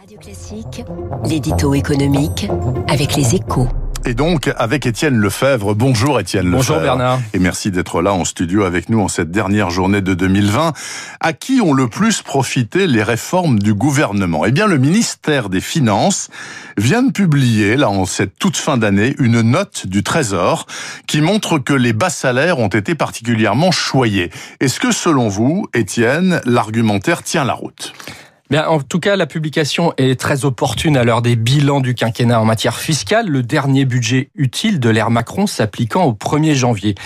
Radio Classique, l'édito économique avec les échos. Et donc, avec Étienne Lefebvre. Bonjour Étienne Lefebvre. Bonjour Bernard. Et merci d'être là en studio avec nous en cette dernière journée de 2020. À qui ont le plus profité les réformes du gouvernement? Eh bien, le ministère des Finances vient de publier, là, en cette toute fin d'année, une note du Trésor qui montre que les bas salaires ont été particulièrement choyés. Est-ce que, selon vous, Étienne, l'argumentaire tient la route? Bien, en tout cas, la publication est très opportune à l'heure des bilans du quinquennat en matière fiscale, le dernier budget utile de l'ère Macron s'appliquant au 1er janvier.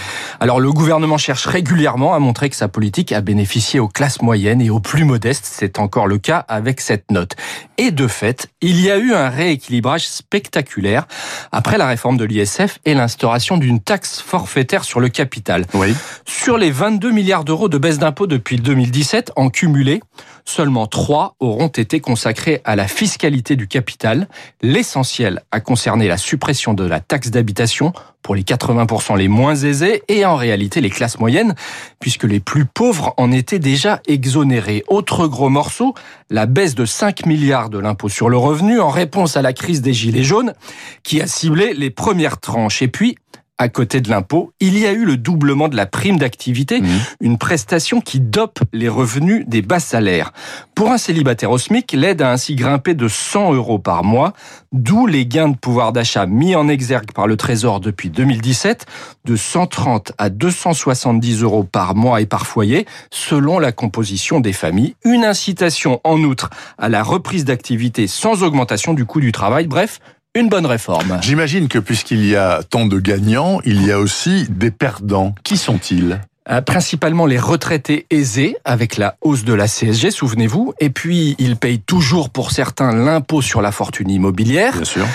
Alors, le gouvernement cherche régulièrement à montrer que sa politique a bénéficié aux classes moyennes et aux plus modestes. C'est encore le cas avec cette note. Et de fait, il y a eu un rééquilibrage spectaculaire après la réforme de l'ISF et l'instauration d'une taxe forfaitaire sur le capital. Oui. Sur les 22 milliards d'euros de baisse d'impôts depuis 2017, en cumulé, seulement 3 auront été consacrés à la fiscalité du capital. L'essentiel a concerné la suppression de la taxe d'habitation pour les 80% les moins aisés et en réalité les classes moyennes, puisque les plus pauvres en étaient déjà exonérés. Autre gros morceau, la baisse de 5 milliards de l'impôt sur le revenu en réponse à la crise des gilets jaunes, qui a ciblé les premières tranches. Et puis, à côté de l'impôt, il y a eu le doublement de la prime d'activité, Mmh. une prestation qui dope les revenus des bas salaires. Pour un célibataire au SMIC, l'aide a ainsi grimpé de 100 euros par mois, d'où les gains de pouvoir d'achat mis en exergue par le Trésor depuis 2017, de 130 à 270 euros par mois et par foyer, selon la composition des familles. Une incitation en outre à la reprise d'activité sans augmentation du coût du travail. Bref, une bonne réforme. J'imagine que puisqu'il y a tant de gagnants, il y a aussi des perdants. Qui sont-ils? Principalement les retraités aisés avec la hausse de la CSG, souvenez-vous. Et puis, ils payent toujours pour certains l'impôt sur la fortune immobilière. Bien sûr.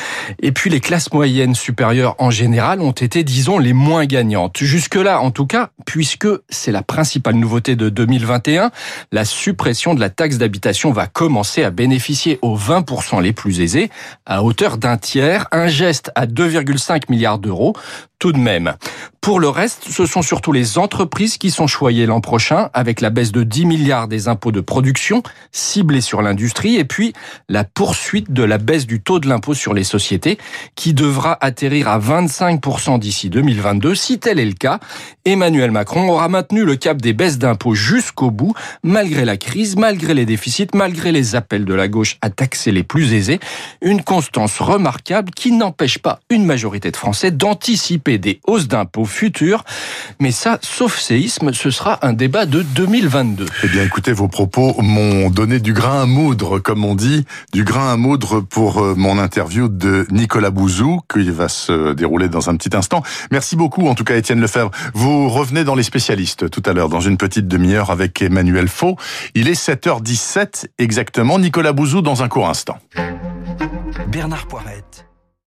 Et puis, les classes moyennes supérieures en général ont été, disons, les moins gagnantes. Jusque-là, en tout cas, puisque c'est la principale nouveauté de 2021, la suppression de la taxe d'habitation va commencer à bénéficier aux 20% les plus aisés à hauteur d'un tiers, un geste à 2,5 milliards d'euros tout de même. Pour le reste, ce sont surtout les entreprises qui sont choyées l'an prochain avec la baisse de 10 milliards des impôts de production ciblés sur l'industrie et puis la poursuite de la baisse du taux de l'impôt sur les sociétés qui devra atterrir à 25% d'ici 2022. Si tel est le cas, Emmanuel Macron aura maintenu le cap des baisses d'impôts jusqu'au bout, malgré la crise, malgré les déficits, malgré les appels de la gauche à taxer les plus aisés. Une constance remarquable qui n'empêche pas une majorité de Français d'anticiper des hausses d'impôts futures. Mais ça, sauf séisme, ce sera un débat de 2022. Eh bien, écoutez, vos propos m'ont donné du grain à moudre, comme on dit, du grain à moudre pour euh, mon interview de Nicolas Bouzou, qui va se dérouler dans un petit instant. Merci beaucoup, en tout cas, Étienne Lefebvre. Vous revenez dans les spécialistes tout à l'heure, dans une petite demi-heure avec Emmanuel Faux. Il est 7h17 exactement. Nicolas Bouzou dans un court instant. Bernard Poirette.